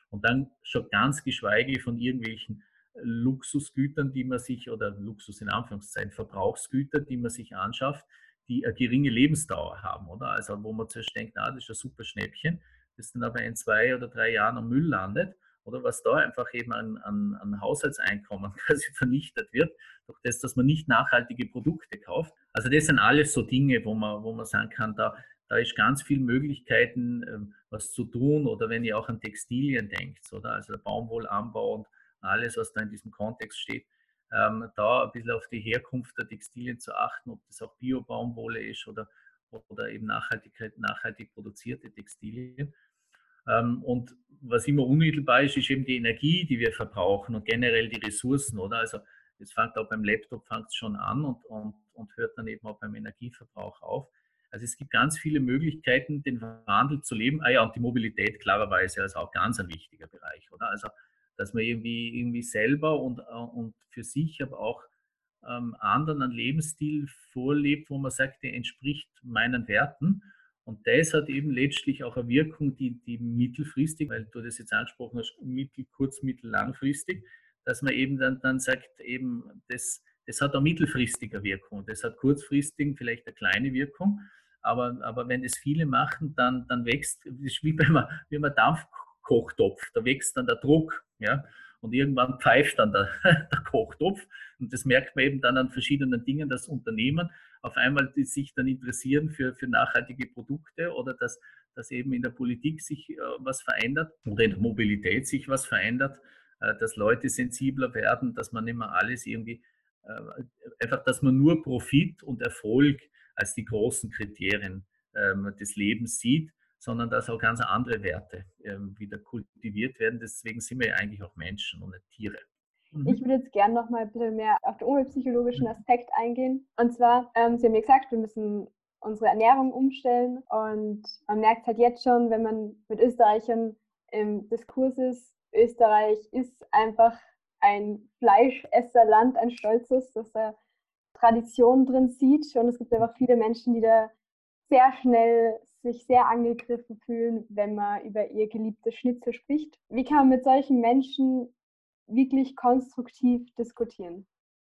Und dann schon ganz geschweige von irgendwelchen Luxusgütern, die man sich, oder Luxus in Anführungszeichen, Verbrauchsgüter, die man sich anschafft, die eine geringe Lebensdauer haben, oder? Also wo man zuerst denkt, na, das ist ein super Schnäppchen, das dann aber in zwei oder drei Jahren am Müll landet, oder was da einfach eben an, an, an Haushaltseinkommen quasi vernichtet wird, durch das, dass man nicht nachhaltige Produkte kauft. Also das sind alles so Dinge, wo man, wo man sagen kann, da, da ist ganz viel Möglichkeiten, ähm, was zu tun. Oder wenn ihr auch an Textilien denkt, oder? Also Baumwollanbau und alles, was da in diesem Kontext steht, ähm, da ein bisschen auf die Herkunft der Textilien zu achten, ob das auch Bio-Baumwolle ist oder, oder eben Nachhaltigkeit, nachhaltig produzierte Textilien. Ähm, und was immer unmittelbar ist, ist eben die Energie, die wir verbrauchen und generell die Ressourcen, oder? Also es fängt auch beim Laptop fängt schon an und, und, und hört dann eben auch beim Energieverbrauch auf. Also es gibt ganz viele Möglichkeiten, den Wandel zu leben. Ah ja, und die Mobilität klarerweise ist auch ganz ein wichtiger Bereich, oder? Also dass man irgendwie, irgendwie selber und, äh, und für sich, aber auch ähm, anderen einen Lebensstil vorlebt, wo man sagt, der entspricht meinen Werten. Und das hat eben letztlich auch eine Wirkung, die, die mittelfristig, weil du das jetzt angesprochen hast, mittel, kurz, mittel, langfristig, dass man eben dann, dann sagt, eben, das, das hat eine mittelfristige Wirkung, das hat kurzfristig vielleicht eine kleine Wirkung, aber, aber wenn das viele machen, dann, dann wächst, wie beim, wie beim Dampfkochtopf, da wächst dann der Druck, ja, und irgendwann pfeift dann der, der Kochtopf. Und das merkt man eben dann an verschiedenen Dingen, dass Unternehmen auf einmal die sich dann interessieren für, für nachhaltige Produkte oder dass, dass eben in der Politik sich äh, was verändert oder in der Mobilität sich was verändert, äh, dass Leute sensibler werden, dass man immer alles irgendwie, äh, einfach, dass man nur Profit und Erfolg als die großen Kriterien ähm, des Lebens sieht, sondern dass auch ganz andere Werte ähm, wieder kultiviert werden. Deswegen sind wir ja eigentlich auch Menschen und nicht Tiere. Mhm. Ich würde jetzt gerne noch mal ein bisschen mehr auf den umweltpsychologischen Aspekt eingehen. Und zwar, ähm, Sie haben ja gesagt, wir müssen unsere Ernährung umstellen. Und man merkt halt jetzt schon, wenn man mit Österreichern im Diskurs ist, Österreich ist einfach ein Fleischesserland, ein stolzes, das da Tradition drin sieht. Und es gibt einfach viele Menschen, die da sehr schnell sich sehr angegriffen fühlen, wenn man über ihr geliebtes Schnitzel spricht. Wie kann man mit solchen Menschen wirklich konstruktiv diskutieren.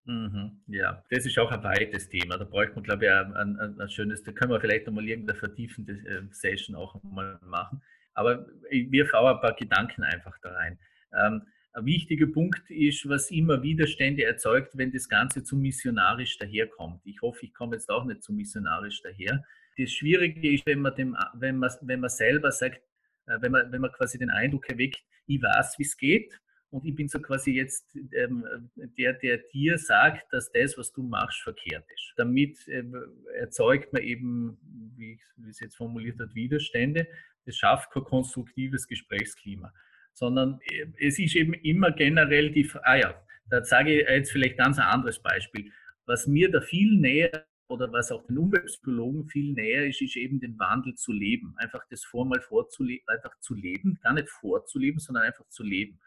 Mhm, ja, das ist auch ein weites Thema. Da bräuchte man, glaube ich, ein, ein, ein, schönes, da können wir vielleicht nochmal irgendeine vertiefende äh, Session auch mal machen. Aber ich wirf auch ein paar Gedanken einfach da rein. Ähm, ein wichtiger Punkt ist, was immer Widerstände erzeugt, wenn das Ganze zu missionarisch daherkommt. Ich hoffe, ich komme jetzt auch nicht zu missionarisch daher. Das Schwierige ist, wenn man, dem, wenn man, wenn man selber sagt, äh, wenn man, wenn man quasi den Eindruck erweckt, ich weiß, wie es geht, und ich bin so quasi jetzt ähm, der, der dir sagt, dass das, was du machst, verkehrt ist. Damit äh, erzeugt man eben, wie, es jetzt formuliert hat, Widerstände. Es schafft kein konstruktives Gesprächsklima, sondern äh, es ist eben immer generell die, ah ja, da sage ich jetzt vielleicht ganz ein anderes Beispiel. Was mir da viel näher oder was auch den Umweltpsychologen viel näher ist, ist eben den Wandel zu leben. Einfach das vormal vorzuleben, einfach zu leben, gar nicht vorzuleben, sondern einfach zu leben.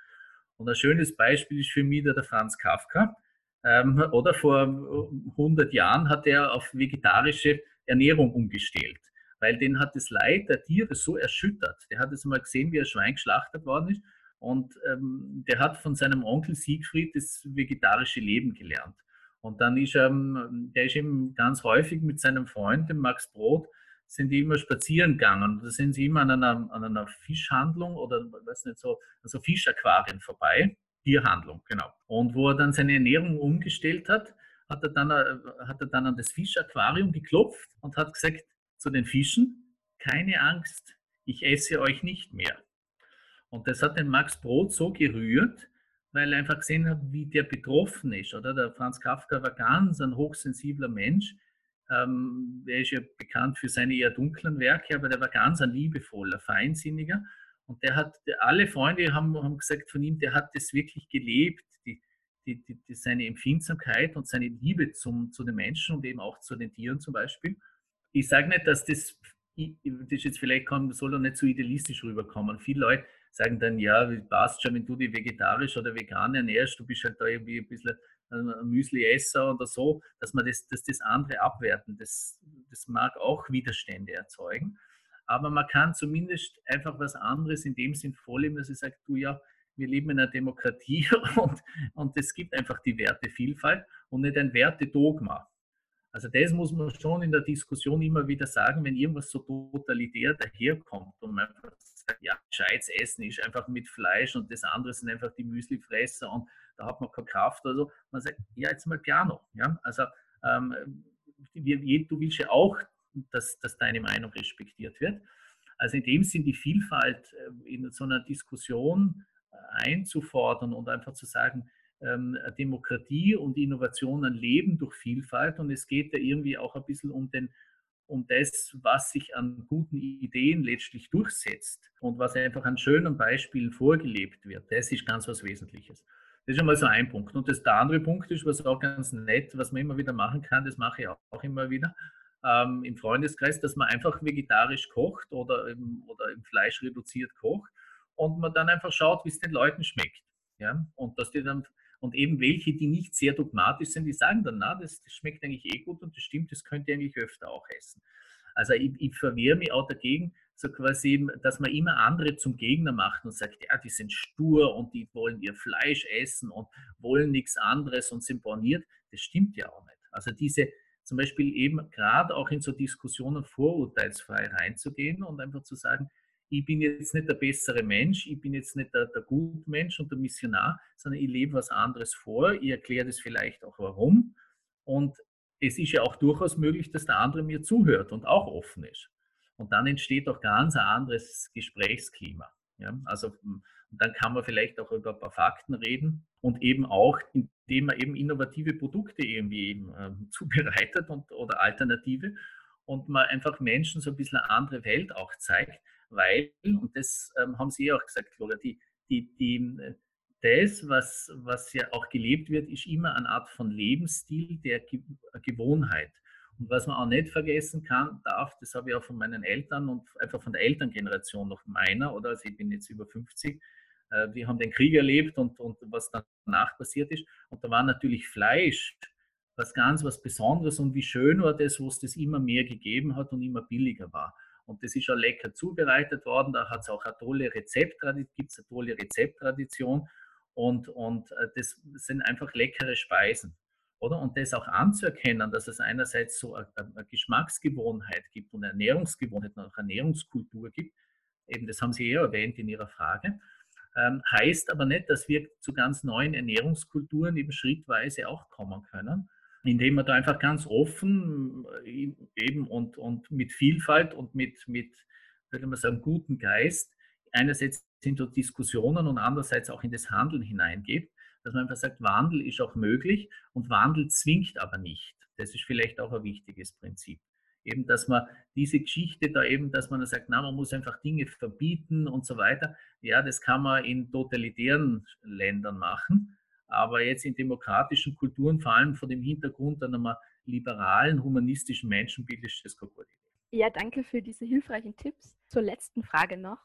Und ein schönes Beispiel ist für mich der Franz Kafka. Ähm, oder vor 100 Jahren hat er auf vegetarische Ernährung umgestellt, weil den hat das Leid der Tiere so erschüttert. Der hat es mal gesehen, wie ein Schwein geschlachtet worden ist. Und ähm, der hat von seinem Onkel Siegfried das vegetarische Leben gelernt. Und dann ist er, der ist eben ganz häufig mit seinem Freund, dem Max Brot, sind die immer spazieren gegangen. Da sind sie immer an einer, an einer Fischhandlung oder weiß nicht so, also Fischaquarien vorbei. Tierhandlung, genau. Und wo er dann seine Ernährung umgestellt hat, hat er dann, äh, hat er dann an das Fischaquarium geklopft und hat gesagt zu den Fischen, keine Angst, ich esse euch nicht mehr. Und das hat den Max Brot so gerührt, weil er einfach gesehen hat, wie der betroffen ist. Oder? Der Franz Kafka war ganz ein hochsensibler Mensch, ähm, er ist ja bekannt für seine eher dunklen Werke, aber der war ganz ein liebevoller, feinsinniger. Und der hat, alle Freunde haben, haben gesagt von ihm, der hat das wirklich gelebt, die, die, die, seine Empfindsamkeit und seine Liebe zum, zu den Menschen und eben auch zu den Tieren zum Beispiel. Ich sage nicht, dass das, das jetzt vielleicht kann, soll er nicht so idealistisch rüberkommen. Viele Leute sagen dann, ja, passt schon, wenn du dich vegetarisch oder vegan ernährst, du bist halt da irgendwie ein bisschen ein Müsli-Esser oder so, dass man das, dass das andere abwerten. Das, das mag auch Widerstände erzeugen. Aber man kann zumindest einfach was anderes in dem Sinn vorleben, dass ich sage, du ja, wir leben in einer Demokratie und, und es gibt einfach die Wertevielfalt und nicht ein Wertedogma. Also das muss man schon in der Diskussion immer wieder sagen, wenn irgendwas so totalitär daherkommt und man sagt, ja, gescheites Essen ist einfach mit Fleisch und das andere sind einfach die Müslifresser und da hat man keine Kraft oder so. Man sagt, ja, jetzt mal piano. Ja? Also ähm, du willst ja auch, dass, dass deine Meinung respektiert wird. Also in dem Sinn die Vielfalt äh, in so einer Diskussion einzufordern und einfach zu sagen, Demokratie und Innovationen leben durch Vielfalt und es geht ja irgendwie auch ein bisschen um den um das, was sich an guten Ideen letztlich durchsetzt und was einfach an schönen Beispielen vorgelebt wird. Das ist ganz was Wesentliches. Das ist schon mal so ein Punkt. Und das, der andere Punkt ist, was auch ganz nett, was man immer wieder machen kann, das mache ich auch immer wieder ähm, im Freundeskreis, dass man einfach vegetarisch kocht oder im, oder im Fleisch reduziert kocht und man dann einfach schaut, wie es den Leuten schmeckt. Ja? Und dass die dann und eben welche, die nicht sehr dogmatisch sind, die sagen dann, na, das, das schmeckt eigentlich eh gut und das stimmt, das könnt ihr eigentlich öfter auch essen. Also ich, ich verwehre mich auch dagegen, so quasi, dass man immer andere zum Gegner macht und sagt, ja, die sind stur und die wollen ihr Fleisch essen und wollen nichts anderes und sind borniert. Das stimmt ja auch nicht. Also diese, zum Beispiel eben gerade auch in so Diskussionen vorurteilsfrei reinzugehen und einfach zu sagen, ich bin jetzt nicht der bessere Mensch, ich bin jetzt nicht der, der Gutmensch und der Missionar, sondern ich lebe was anderes vor, ich erkläre das vielleicht auch warum und es ist ja auch durchaus möglich, dass der andere mir zuhört und auch offen ist. Und dann entsteht auch ganz ein anderes Gesprächsklima. Ja? Also dann kann man vielleicht auch über ein paar Fakten reden und eben auch, indem man eben innovative Produkte irgendwie eben, äh, zubereitet und, oder Alternative und man einfach Menschen so ein bisschen eine andere Welt auch zeigt, weil, und das ähm, haben Sie auch gesagt, Flora, die, die, die, das, was, was ja auch gelebt wird, ist immer eine Art von Lebensstil der Ge Gewohnheit. Und was man auch nicht vergessen kann, darf, das habe ich auch von meinen Eltern und einfach von der Elterngeneration noch meiner, oder also ich bin jetzt über 50, äh, wir haben den Krieg erlebt und, und was danach passiert ist. Und da war natürlich Fleisch was ganz was Besonderes und wie schön war das, wo es das immer mehr gegeben hat und immer billiger war. Und das ist auch lecker zubereitet worden. Da hat es auch eine tolle Rezepttradition, gibt es eine tolle Rezepttradition. Und, und äh, das sind einfach leckere Speisen. Oder? Und das auch anzuerkennen, dass es einerseits so eine, Geschmacksgewohnheit gibt und eine Ernährungsgewohnheit und auch Ernährungskultur gibt, eben das haben Sie ja erwähnt in Ihrer Frage, ähm, heißt aber nicht, dass wir zu ganz neuen Ernährungskulturen eben schrittweise auch kommen können indem man da einfach ganz offen äh, eben und, und mit Vielfalt und mit, mit, würde man sagen, guten Geist einerseits in so Diskussionen und andererseits auch in das Handeln hineingeht, dass man einfach sagt, Wandel ist auch möglich und Wandel zwingt aber nicht. Das ist vielleicht auch ein wichtiges Prinzip. Eben, dass man diese Geschichte da eben, dass man sagt, na, man muss einfach Dinge verbieten und so weiter. Ja, das kann man in totalitären Ländern machen. Aber jetzt in demokratischen Kulturen, vor allem vor dem Hintergrund einer liberalen, humanistischen Menschenbild, ist das keine gute Idee. Ja, danke für diese hilfreichen Tipps. Zur letzten Frage noch.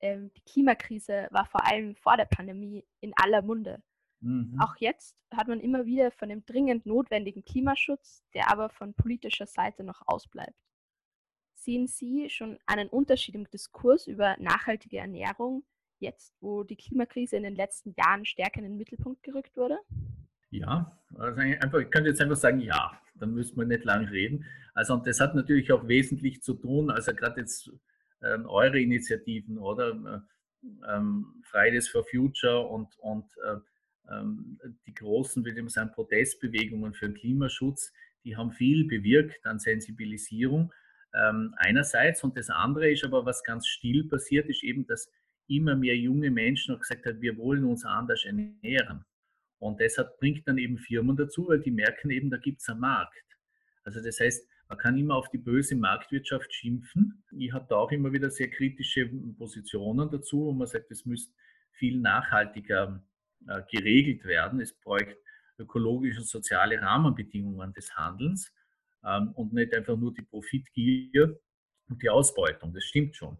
Ähm, die Klimakrise war vor allem vor der Pandemie in aller Munde. Mhm. Auch jetzt hat man immer wieder von dem dringend notwendigen Klimaschutz, der aber von politischer Seite noch ausbleibt. Sehen Sie schon einen Unterschied im Diskurs über nachhaltige Ernährung jetzt, wo die Klimakrise in den letzten Jahren stärker in den Mittelpunkt gerückt wurde? Ja, also einfach, ich könnte jetzt einfach sagen, ja, dann müssen wir nicht lang reden. Also und das hat natürlich auch wesentlich zu tun, also gerade jetzt ähm, eure Initiativen oder ähm, Fridays for Future und, und äh, ähm, die großen, wie man sagen, Protestbewegungen für den Klimaschutz, die haben viel bewirkt an Sensibilisierung ähm, einerseits und das andere ist aber, was ganz still passiert, ist eben, dass immer mehr junge Menschen auch gesagt haben, wir wollen uns anders ernähren. Und deshalb bringt dann eben Firmen dazu, weil die merken eben, da gibt es einen Markt. Also das heißt, man kann immer auf die böse Marktwirtschaft schimpfen. Ich habe da auch immer wieder sehr kritische Positionen dazu, wo man sagt, es müsste viel nachhaltiger äh, geregelt werden. Es bräuchte ökologische und soziale Rahmenbedingungen des Handelns ähm, und nicht einfach nur die Profitgier und die Ausbeutung. Das stimmt schon.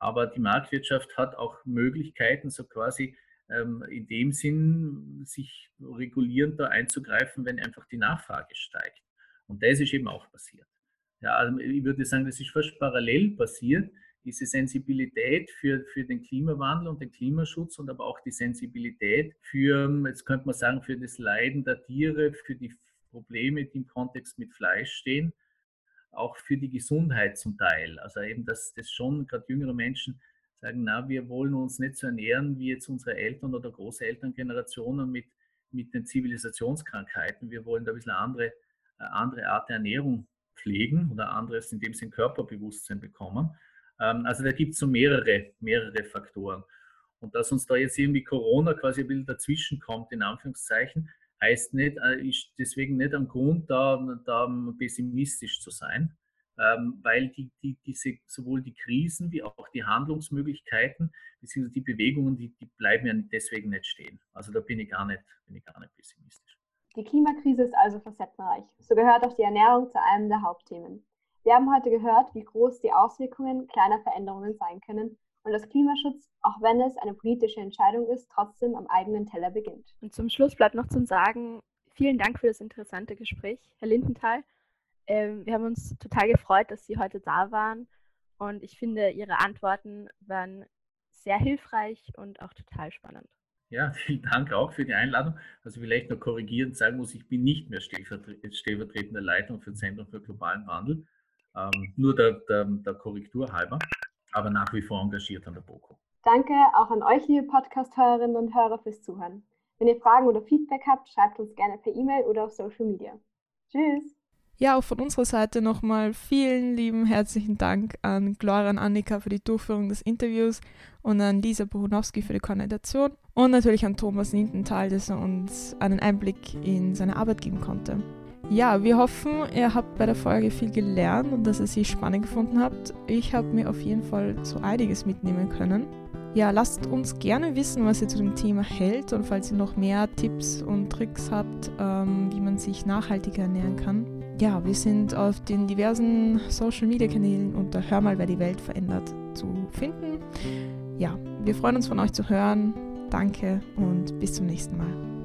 Aber die Marktwirtschaft hat auch Möglichkeiten, so quasi ähm, in dem Sinn, sich regulierend da einzugreifen, wenn einfach die Nachfrage steigt. Und das ist eben auch passiert. Ja, also ich würde sagen, das ist fast parallel passiert. diese Sensibilität für, für den Klimawandel und den Klimaschutz und aber auch die Sensibilität für, jetzt könnte man sagen, für das Leiden der Tiere, für die Probleme, die im Kontext mit Fleisch stehen, auch für die Gesundheit zum Teil. Also eben, dass das schon gerade jüngere Menschen sagen, na, wir wollen uns nicht so ernähren wie jetzt unsere Eltern oder Großelterngenerationen mit, mit den Zivilisationskrankheiten. Wir wollen da ein bisschen andere, äh, andere Art der Ernährung pflegen oder anderes, in dem sie ein Körperbewusstsein bekommen. Ähm, also da gibt es so mehrere, mehrere Faktoren. Und dass uns da jetzt irgendwie Corona quasi ein bisschen dazwischen kommt, in Anführungszeichen, heißt nicht, äh, ist deswegen nicht ein Grund, da, da pessimistisch zu sein, ähm, weil die, die, diese, sowohl die Krisen wie auch die Handlungsmöglichkeiten bzw. die Bewegungen, die, die bleiben ja deswegen nicht stehen. Also da bin ich gar nicht, bin ich gar nicht pessimistisch. Die Klimakrise ist also facettenreich. So gehört auch die Ernährung zu einem der Hauptthemen. Wir haben heute gehört, wie groß die Auswirkungen kleiner Veränderungen sein können und dass Klimaschutz, auch wenn es eine politische Entscheidung ist, trotzdem am eigenen Teller beginnt. Und zum Schluss bleibt noch zu sagen, vielen Dank für das interessante Gespräch, Herr Lindenthal. Ähm, wir haben uns total gefreut, dass Sie heute da waren und ich finde, Ihre Antworten waren sehr hilfreich und auch total spannend. Ja, vielen Dank auch für die Einladung. Also vielleicht noch korrigierend sagen muss, ich bin nicht mehr stellvertretender Leitung für das Zentrum für globalen Wandel, ähm, nur der, der, der Korrektur halber, aber nach wie vor engagiert an der BOKO. Danke auch an euch, liebe Podcast-Hörerinnen und Hörer, fürs Zuhören. Wenn ihr Fragen oder Feedback habt, schreibt uns gerne per E-Mail oder auf Social Media. Tschüss! Ja, auch von unserer Seite nochmal vielen lieben herzlichen Dank an Gloria und Annika für die Durchführung des Interviews und an Lisa Bohunowski für die Koordination und natürlich an Thomas Lindenthal, dass er uns einen Einblick in seine Arbeit geben konnte. Ja, wir hoffen, ihr habt bei der Folge viel gelernt und dass ihr sie spannend gefunden habt. Ich habe mir auf jeden Fall so einiges mitnehmen können. Ja, lasst uns gerne wissen, was ihr zu dem Thema hält und falls ihr noch mehr Tipps und Tricks habt, ähm, wie man sich nachhaltiger ernähren kann ja, wir sind auf den diversen Social Media Kanälen unter Hör mal, wer die Welt verändert zu finden. Ja, wir freuen uns von euch zu hören. Danke und bis zum nächsten Mal.